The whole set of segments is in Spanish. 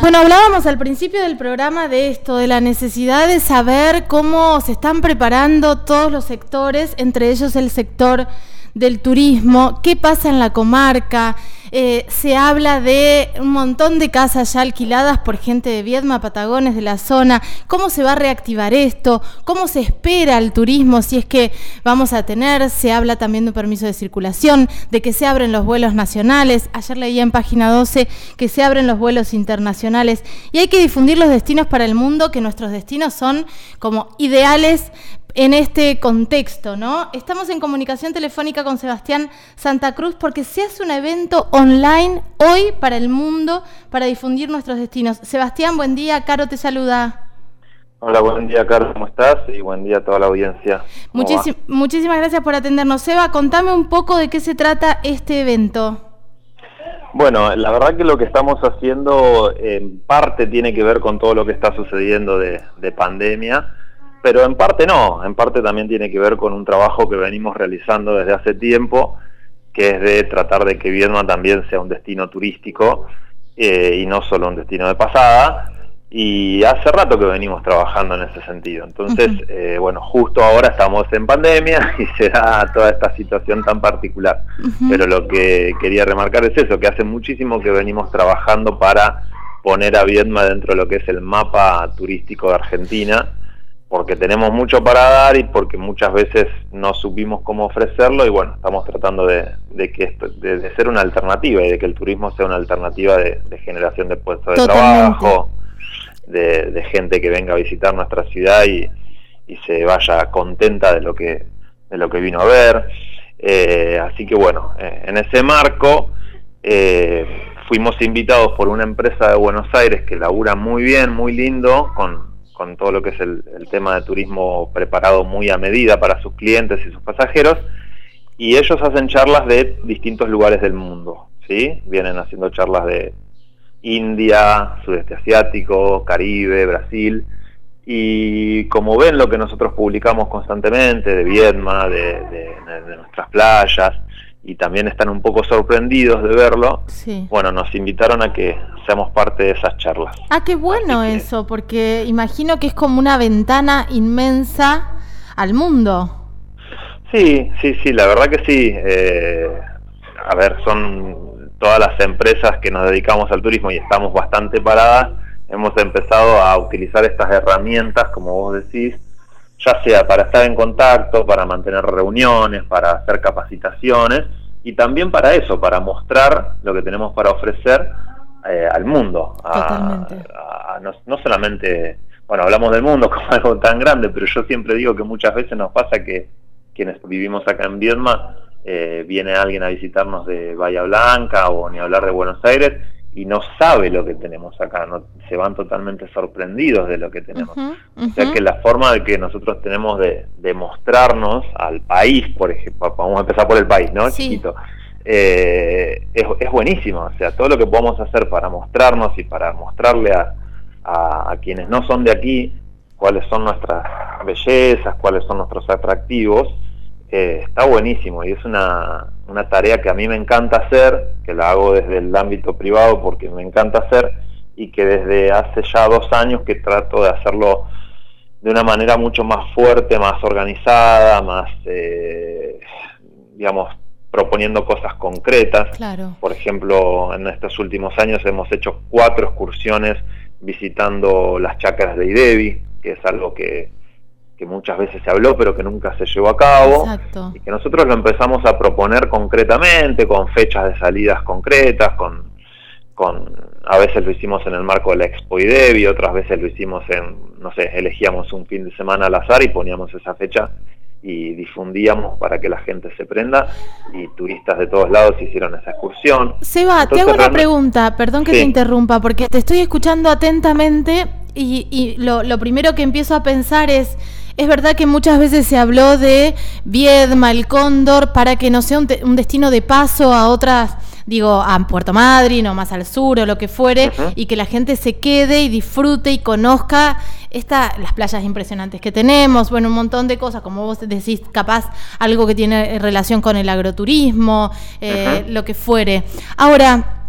Bueno, hablábamos al principio del programa de esto, de la necesidad de saber cómo se están preparando todos los sectores, entre ellos el sector del turismo, qué pasa en la comarca. Eh, se habla de un montón de casas ya alquiladas por gente de Viedma, Patagones, de la zona. ¿Cómo se va a reactivar esto? ¿Cómo se espera el turismo si es que vamos a tener? Se habla también de un permiso de circulación, de que se abren los vuelos nacionales. Ayer leía en página 12 que se abren los vuelos internacionales. Y hay que difundir los destinos para el mundo, que nuestros destinos son como ideales en este contexto, ¿no? Estamos en comunicación telefónica con Sebastián Santa Cruz porque se hace un evento hoy para el mundo para difundir nuestros destinos. Sebastián, buen día, Caro te saluda. Hola, buen día, Caro, ¿cómo estás? Y buen día a toda la audiencia. muchísimas gracias por atendernos. Seba, contame un poco de qué se trata este evento. Bueno, la verdad que lo que estamos haciendo en parte tiene que ver con todo lo que está sucediendo de, de pandemia pero en parte no, en parte también tiene que ver con un trabajo que venimos realizando desde hace tiempo, que es de tratar de que Viedma también sea un destino turístico eh, y no solo un destino de pasada. Y hace rato que venimos trabajando en ese sentido. Entonces, eh, bueno, justo ahora estamos en pandemia y se da toda esta situación tan particular. Pero lo que quería remarcar es eso, que hace muchísimo que venimos trabajando para poner a Viedma dentro de lo que es el mapa turístico de Argentina porque tenemos mucho para dar y porque muchas veces no supimos cómo ofrecerlo y bueno, estamos tratando de, que esto, de, ser una alternativa y de que el turismo sea una alternativa de, generación de puestos de trabajo, de, gente que venga a visitar nuestra ciudad y, se vaya contenta de lo que, de lo que vino a ver. Eh, así que bueno, eh, en ese marco eh, fuimos invitados por una empresa de Buenos Aires que labura muy bien, muy lindo, con con todo lo que es el, tema de turismo preparado muy a medida para sus clientes y sus pasajeros, y ellos hacen charlas de distintos lugares del mundo, ¿sí? Vienen haciendo charlas de India, sudeste asiático, Caribe, Brasil, y como ven lo que nosotros publicamos constantemente de Vietnam, de nuestras playas, y también están un poco sorprendidos de verlo, bueno, nos invitaron a que seamos parte de esas charlas. Ah, qué bueno eso, porque imagino que es como una ventana inmensa al mundo. Sí, sí, sí, la verdad que sí. Eh, a ver, son todas las empresas que nos dedicamos al turismo y estamos bastante paradas, hemos empezado a utilizar estas herramientas, como vos decís, ya sea para estar en contacto, para mantener reuniones, para hacer capacitaciones y también para eso, para mostrar lo que tenemos para ofrecer eh, al mundo. no, solamente, bueno, hablamos del mundo como algo tan grande, pero yo siempre digo que muchas veces nos pasa que quienes vivimos acá en Viedma, eh, viene alguien a visitarnos de Bahía Blanca o ni hablar de Buenos Aires y no sabe lo que tenemos acá, no, se van totalmente sorprendidos de lo que tenemos. O sea que la forma de que nosotros tenemos de, de mostrarnos al país, por ejemplo, vamos a empezar por el país, ¿no? Chiquito. Eh, es, es buenísimo, o sea, todo lo que podamos hacer para mostrarnos y para mostrarle a, a, quienes no son de aquí cuáles son nuestras bellezas, cuáles son nuestros atractivos, eh, está buenísimo y es una, una tarea que a mí me encanta hacer, que la hago desde el ámbito privado porque me encanta hacer y que desde hace ya dos años que trato de hacerlo de una manera mucho más fuerte, más organizada, más, eh, digamos, proponiendo cosas concretas. Por ejemplo, en estos últimos años hemos hecho cuatro excursiones visitando las chacras de Idevi, que es algo que que muchas veces se habló pero que nunca se llevó a cabo y que nosotros lo empezamos a proponer concretamente con fechas de salidas concretas con, con a veces lo hicimos en el marco de la Expo IDEBI otras veces lo hicimos en no sé elegíamos un fin de semana al azar y poníamos esa fecha y difundíamos para que la gente se prenda y turistas de todos lados hicieron esa excursión. Seba, te hago una pregunta, perdón que te interrumpa, porque te estoy escuchando atentamente y, y lo, lo primero que empiezo a pensar es, es verdad que muchas veces se habló de Viedma, el Cóndor, para que no sea un, destino de paso a otras, digo, a Puerto Madryn o más al sur o lo que fuere, y que la gente se quede y disfrute y conozca esta, las playas impresionantes que tenemos, bueno, un montón de cosas, como vos decís, capaz algo que tiene relación con el agroturismo, eh, lo que fuere. Ahora,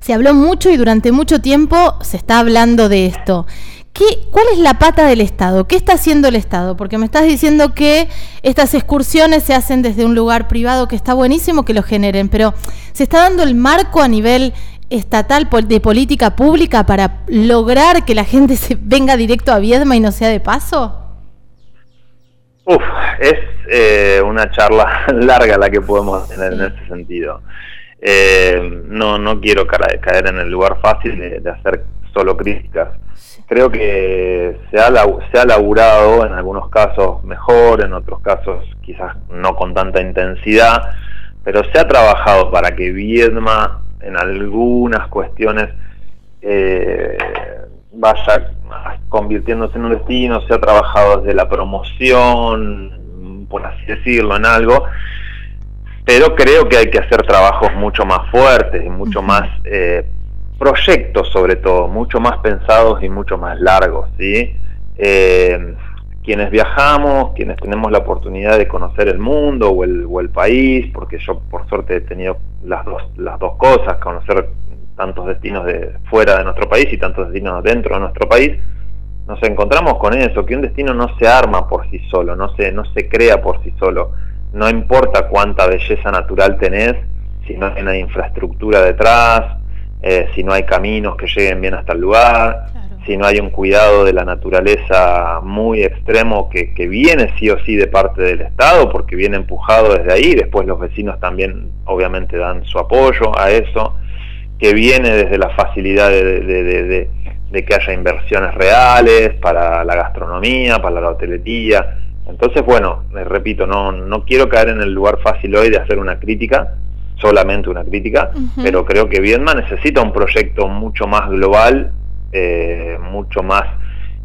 se habló mucho y durante mucho tiempo se está hablando de esto. ¿Qué, ¿Cuál es la pata del Estado? ¿Qué está haciendo el Estado? Porque me estás diciendo que estas excursiones se hacen desde un lugar privado, que está buenísimo que lo generen, pero ¿se está dando el marco a nivel estatal de política pública para lograr que la gente se venga directo a Viedma y no sea de paso? Uf, es eh, una charla larga la que podemos tener en ese sentido. Eh, no, no quiero caer en el lugar fácil de, hacer solo críticas. Creo que se ha, se ha laburado en algunos casos mejor, en otros casos quizás no con tanta intensidad, pero se ha trabajado para que Viedma en algunas cuestiones eh, vaya convirtiéndose en un destino, se ha trabajado desde la promoción, por así decirlo, en algo, pero creo que hay que hacer trabajos mucho más fuertes y mucho más eh, proyectos sobre todo, mucho más pensados y mucho más largos, ¿sí? Eh, quienes viajamos, quienes tenemos la oportunidad de conocer el mundo o el, o el país, porque yo por suerte he tenido las dos, las dos cosas, conocer tantos destinos de fuera de nuestro país y tantos destinos dentro de nuestro país, nos encontramos con eso, que un destino no se arma por sí solo, no se, no se crea por sí solo, no importa cuánta belleza natural tenés, si no hay una infraestructura detrás, eh, si no hay caminos que lleguen bien hasta el lugar, si no hay un cuidado de la naturaleza muy extremo que, que, viene sí o sí de parte del Estado, porque viene empujado desde ahí, después los vecinos también obviamente dan su apoyo a eso, que viene desde la facilidad de, que haya inversiones reales para la gastronomía, para la hotelería. Entonces, bueno, repito, no, no quiero caer en el lugar fácil hoy de hacer una crítica, solamente una crítica, pero creo que Viedma necesita un proyecto mucho más global, eh, mucho más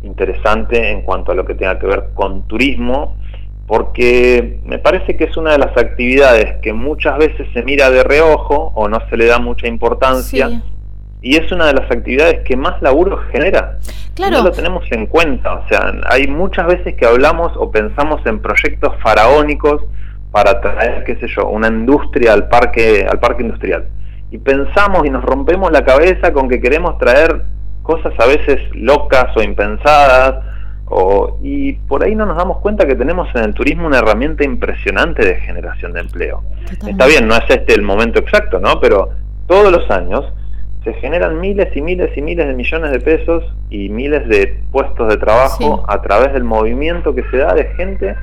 interesante en cuanto a lo que tenga que ver con turismo porque me parece que es una de las actividades que muchas veces se mira de reojo o no se le da mucha importancia. Y es una de las actividades que más laburo genera. Claro. No lo tenemos en cuenta. O sea, hay muchas veces que hablamos o pensamos en proyectos faraónicos para traer, qué sé yo, una industria al parque, al parque industrial. Y pensamos y nos rompemos la cabeza con que queremos traer cosas a veces locas o impensadas y por ahí no nos damos cuenta que tenemos en el turismo una herramienta impresionante de generación de empleo. Está bien, no es este el momento exacto, ¿no? Pero todos los años se generan miles y miles y miles de millones de pesos y miles de puestos de trabajo a través del movimiento que se da de gente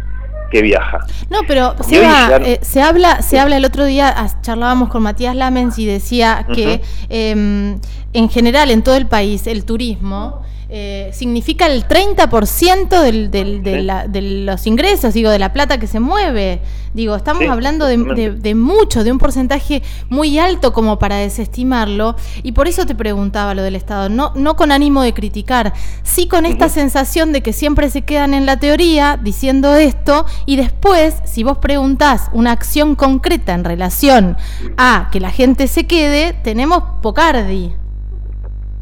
que viaja. No, pero eh, se habla, se habla el otro día, charlábamos con Matías Lamens y decía que em, en general en todo el país el turismo eh, significa el 30% del, del, de, los ingresos, digo, de la plata que se mueve. Digo, estamos hablando de, mucho, de un porcentaje muy alto como para desestimarlo. Y por eso te preguntaba lo del Estado, no, no con ánimo de criticar, sí con esta sensación de que siempre se quedan en la teoría diciendo esto y después, si vos preguntás una acción concreta en relación a que la gente se quede, tenemos Pocardi.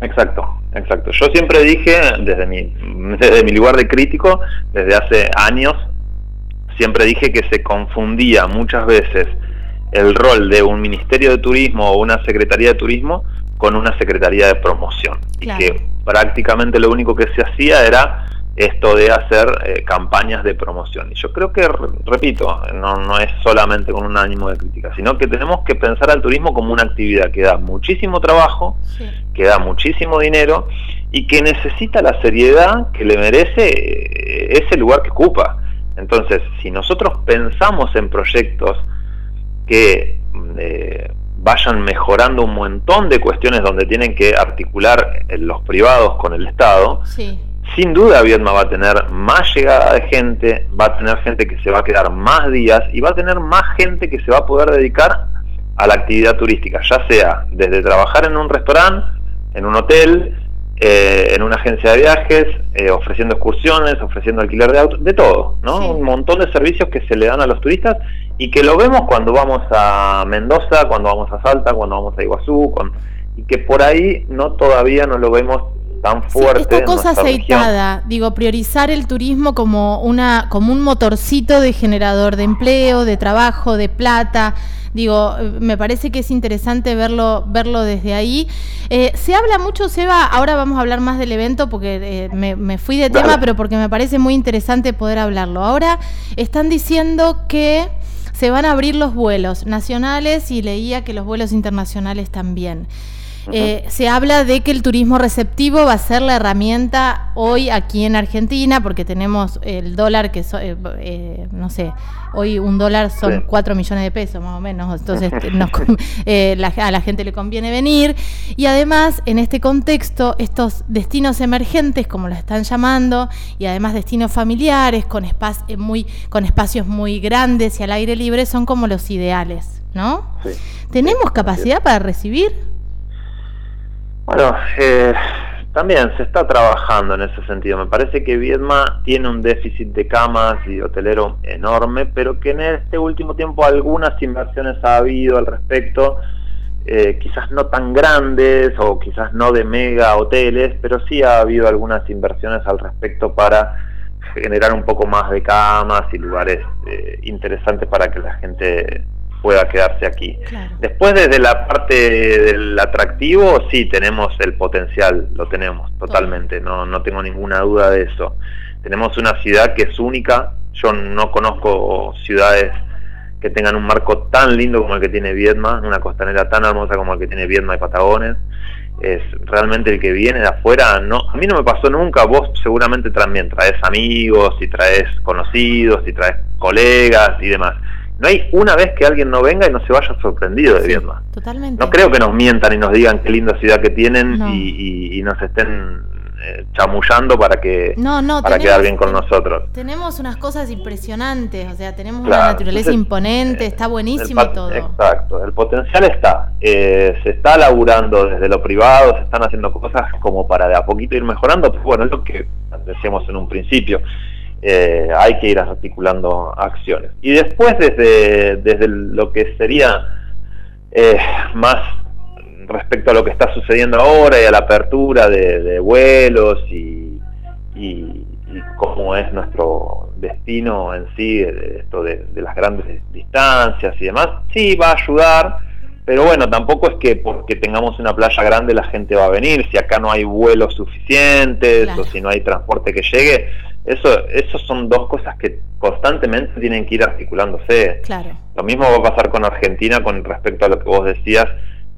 Exacto, exacto. Yo siempre dije, desde mi, desde mi lugar de crítico, desde hace años, siempre dije que se confundía muchas veces el rol de un Ministerio de Turismo o una Secretaría de Turismo con una Secretaría de Promoción. Y que prácticamente lo único que se hacía era esto de hacer eh, campañas de promoción. Y yo creo que, repito, no, no es solamente con un ánimo de crítica, sino que tenemos que pensar al turismo como una actividad que da muchísimo trabajo, que da muchísimo dinero y que necesita la seriedad que le merece eh, ese lugar que ocupa. Entonces, si nosotros pensamos en proyectos que eh, vayan mejorando un montón de cuestiones donde tienen que articular los privados con el Estado, sí sin duda Vietma va a tener más llegada de gente, va a tener gente que se va a quedar más días y va a tener más gente que se va a poder dedicar a la actividad turística, ya sea desde trabajar en un restaurante, en un hotel, eh, en una agencia de viajes, eh, ofreciendo excursiones, ofreciendo alquiler de autos, de todo, ¿no? Un montón de servicios que se le dan a los turistas y que lo vemos cuando vamos a Mendoza, cuando vamos a Salta, cuando vamos a Iguazú, y que por ahí no todavía no lo vemos tan fuerte. esta cosa aceitada, digo, priorizar el turismo como, una, como un motorcito de generador de empleo, de trabajo, de plata. Digo, me parece que es interesante verlo, verlo desde ahí. Eh, se habla mucho, Seba, ahora vamos a hablar más del evento porque eh, me, fui de tema, pero porque me parece muy interesante poder hablarlo. Ahora están diciendo que se van a abrir los vuelos nacionales y leía que los vuelos internacionales también. Eh, se habla de que el turismo receptivo va a ser la herramienta hoy aquí en Argentina, porque tenemos el dólar que, eh, eh, no sé, hoy un dólar son 4 millones de pesos más o menos, entonces a la gente le conviene venir. Y además, en este contexto, estos destinos emergentes, como lo están llamando, y además destinos familiares con, muy, con espacios muy grandes y al aire libre, son como los ideales, ¿no? ¿Tenemos capacidad para recibir? Bueno, eh, también se está trabajando en ese sentido. Me parece que Viedma tiene un déficit de camas y hotelero enorme, pero que en este último tiempo algunas inversiones ha habido al respecto, eh, quizás no tan grandes o quizás no de mega hoteles, pero sí ha habido algunas inversiones al respecto para generar un poco más de camas y lugares eh, interesantes para que la gente pueda quedarse aquí. Después desde la parte del atractivo, sí, tenemos el potencial, lo tenemos totalmente, no, no tengo ninguna duda de eso. Tenemos una ciudad que es única, yo no conozco ciudades que tengan un marco tan lindo como el que tiene Viedma, una costanera tan hermosa como el que tiene Viedma y Patagones. Es realmente el que viene de afuera, no, a mí no me pasó nunca, vos seguramente también traes amigos y traes conocidos y traes colegas y demás no hay una vez que alguien no venga y no se vaya sorprendido de Viedma. Totalmente. No creo que nos mientan y nos digan qué linda ciudad que tienen y, nos estén eh, chamullando para que para quedar bien con nosotros. Tenemos unas cosas impresionantes, o sea, tenemos una naturaleza imponente, está buenísimo todo. Exacto, el potencial está. Eh, se está laburando desde lo privado, se están haciendo cosas como para de a poquito ir mejorando. Pues bueno, es lo que decíamos en un principio. Eh, hay que ir articulando acciones. Y después desde, desde lo que sería eh, más respecto a lo que está sucediendo ahora y a la apertura de, vuelos y, y, cómo es nuestro destino en sí, esto de, de, las grandes distancias y demás, sí va a ayudar, pero bueno, tampoco es que porque tengamos una playa grande la gente va a venir, si acá no hay vuelos suficientes o si no hay transporte que llegue, eso, eso son dos cosas que constantemente tienen que ir articulándose. Claro. Lo mismo va a pasar con Argentina con respecto a lo que vos decías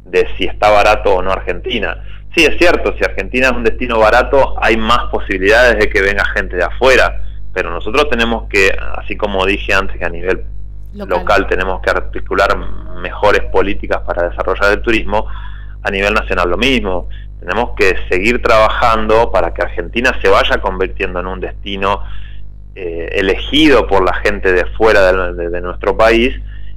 de si está barato o no Argentina. Sí, es cierto, si Argentina es un destino barato, hay más posibilidades de que venga gente de afuera, pero nosotros tenemos que, así como dije antes, que a nivel local tenemos que articular mejores políticas para desarrollar el turismo, a nivel nacional lo mismo tenemos que seguir trabajando para que Argentina se vaya convirtiendo en un destino eh, elegido por la gente de fuera de, nuestro país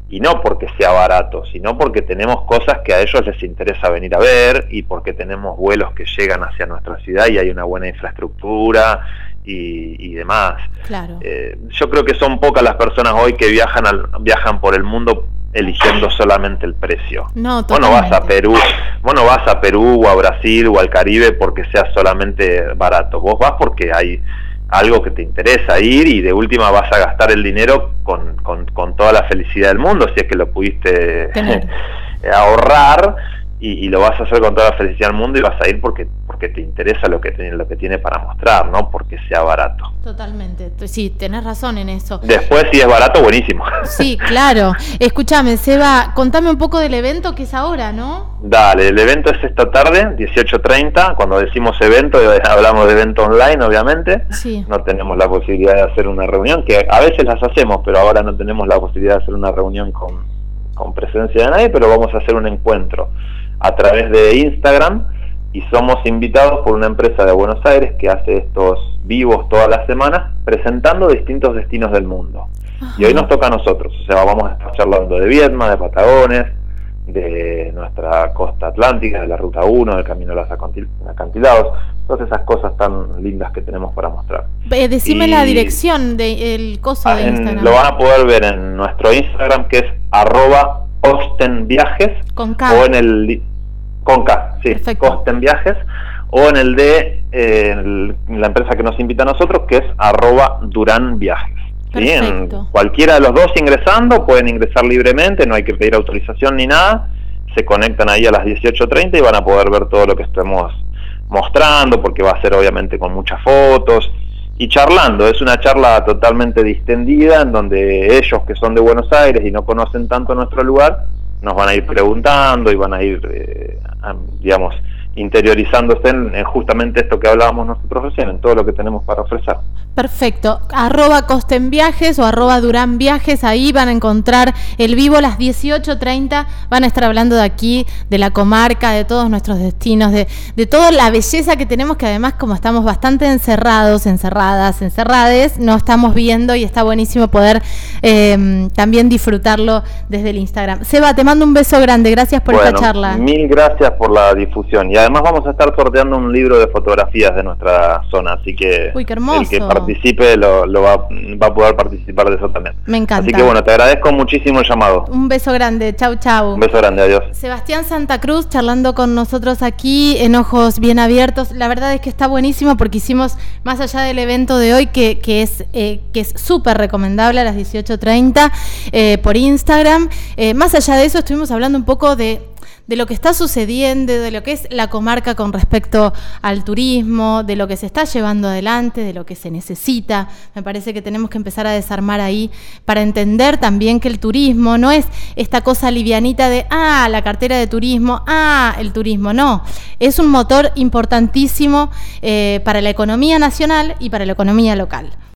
y no porque sea barato, sino porque tenemos cosas que a ellos les interesa venir a ver y porque tenemos vuelos que llegan hacia nuestra ciudad y hay una buena infraestructura y, demás. Claro. Eh, yo creo que son pocas las personas hoy que viajan, al, viajan por el mundo eligiendo solamente el precio. No, vos no vas a Perú, vos no vas a Perú o a Brasil o al Caribe porque sea solamente barato. Vos vas porque hay algo que te interesa ir y de última vas a gastar el dinero con, con, con toda la felicidad del mundo si es que lo pudiste ahorrar y, lo vas a hacer con toda la felicidad del mundo y vas a ir porque porque te interesa lo que tiene lo que tiene para mostrar, no porque sea barato. Totalmente, sí, tenés razón en eso. Después si es barato, buenísimo. Sí, claro. Escúchame, Seba, contame un poco del evento que es ahora, ¿no? Dale, el evento es esta tarde, 18.30, cuando decimos evento, hablamos de evento online, obviamente. Sí. No tenemos la posibilidad de hacer una reunión, que a veces las hacemos, pero ahora no tenemos la posibilidad de hacer una reunión con, con presencia de nadie, pero vamos a hacer un encuentro a través de Instagram y somos invitados por una empresa de Buenos Aires que hace estos vivos todas las semanas presentando distintos destinos del mundo. Y hoy nos toca a nosotros, o sea, vamos a estar charlando de Vietma, de Patagones, de nuestra costa atlántica, de la Ruta 1, del Camino de los Acantilados, todas esas cosas tan lindas que tenemos para mostrar. Eh, decime la dirección del coso de Instagram. Lo van a poder ver en nuestro Instagram que es arroba Viajes con o en el con K, sí, Costen Viajes, o en el de eh, la empresa que nos invita a nosotros, que es arroba Durán Viajes. ¿sí? En cualquiera de los dos ingresando, pueden ingresar libremente, no hay que pedir autorización ni nada, se conectan ahí a las 18.30 y van a poder ver todo lo que estemos mostrando, porque va a ser obviamente con muchas fotos y charlando. Es una charla totalmente distendida en donde ellos que son de Buenos Aires y no conocen tanto nuestro lugar, nos van a ir preguntando y van a ir, eh, digamos, interiorizándose en, justamente esto que hablábamos nosotros recién, en todo lo que tenemos para ofrecer. Perfecto. Arroba Costen Viajes o arroba Durán Viajes, ahí van a encontrar el vivo a las 18.30. Van a estar hablando de aquí, de la comarca, de todos nuestros destinos, de, de toda la belleza que tenemos, que además como estamos bastante encerrados, encerradas, encerrades, no estamos viendo y está buenísimo poder eh, también disfrutarlo desde el Instagram. Seba, te mando un beso grande, gracias por esta charla. Mil gracias por la difusión. Y además vamos a estar sorteando un libro de fotografías de nuestra zona, así que Uy, qué hermoso. el que participe lo, va, va, a poder participar de eso también. Me encanta. Así que bueno, te agradezco muchísimo el llamado. Un beso grande, chau chau. Un beso grande, adiós. Sebastián Santa Cruz charlando con nosotros aquí en Ojos Bien Abiertos. La verdad es que está buenísimo porque hicimos, más allá del evento de hoy, que, que es eh, que es súper recomendable a las 18.30 eh, por Instagram, eh, más allá de eso estuvimos hablando un poco de de lo que está sucediendo, de lo que es la comarca con respecto al turismo, de lo que se está llevando adelante, de lo que se necesita. Me parece que tenemos que empezar a desarmar ahí para entender también que el turismo no es esta cosa livianita de, ah, la cartera de turismo, ah, el turismo, no. Es un motor importantísimo eh, para la economía nacional y para la economía local.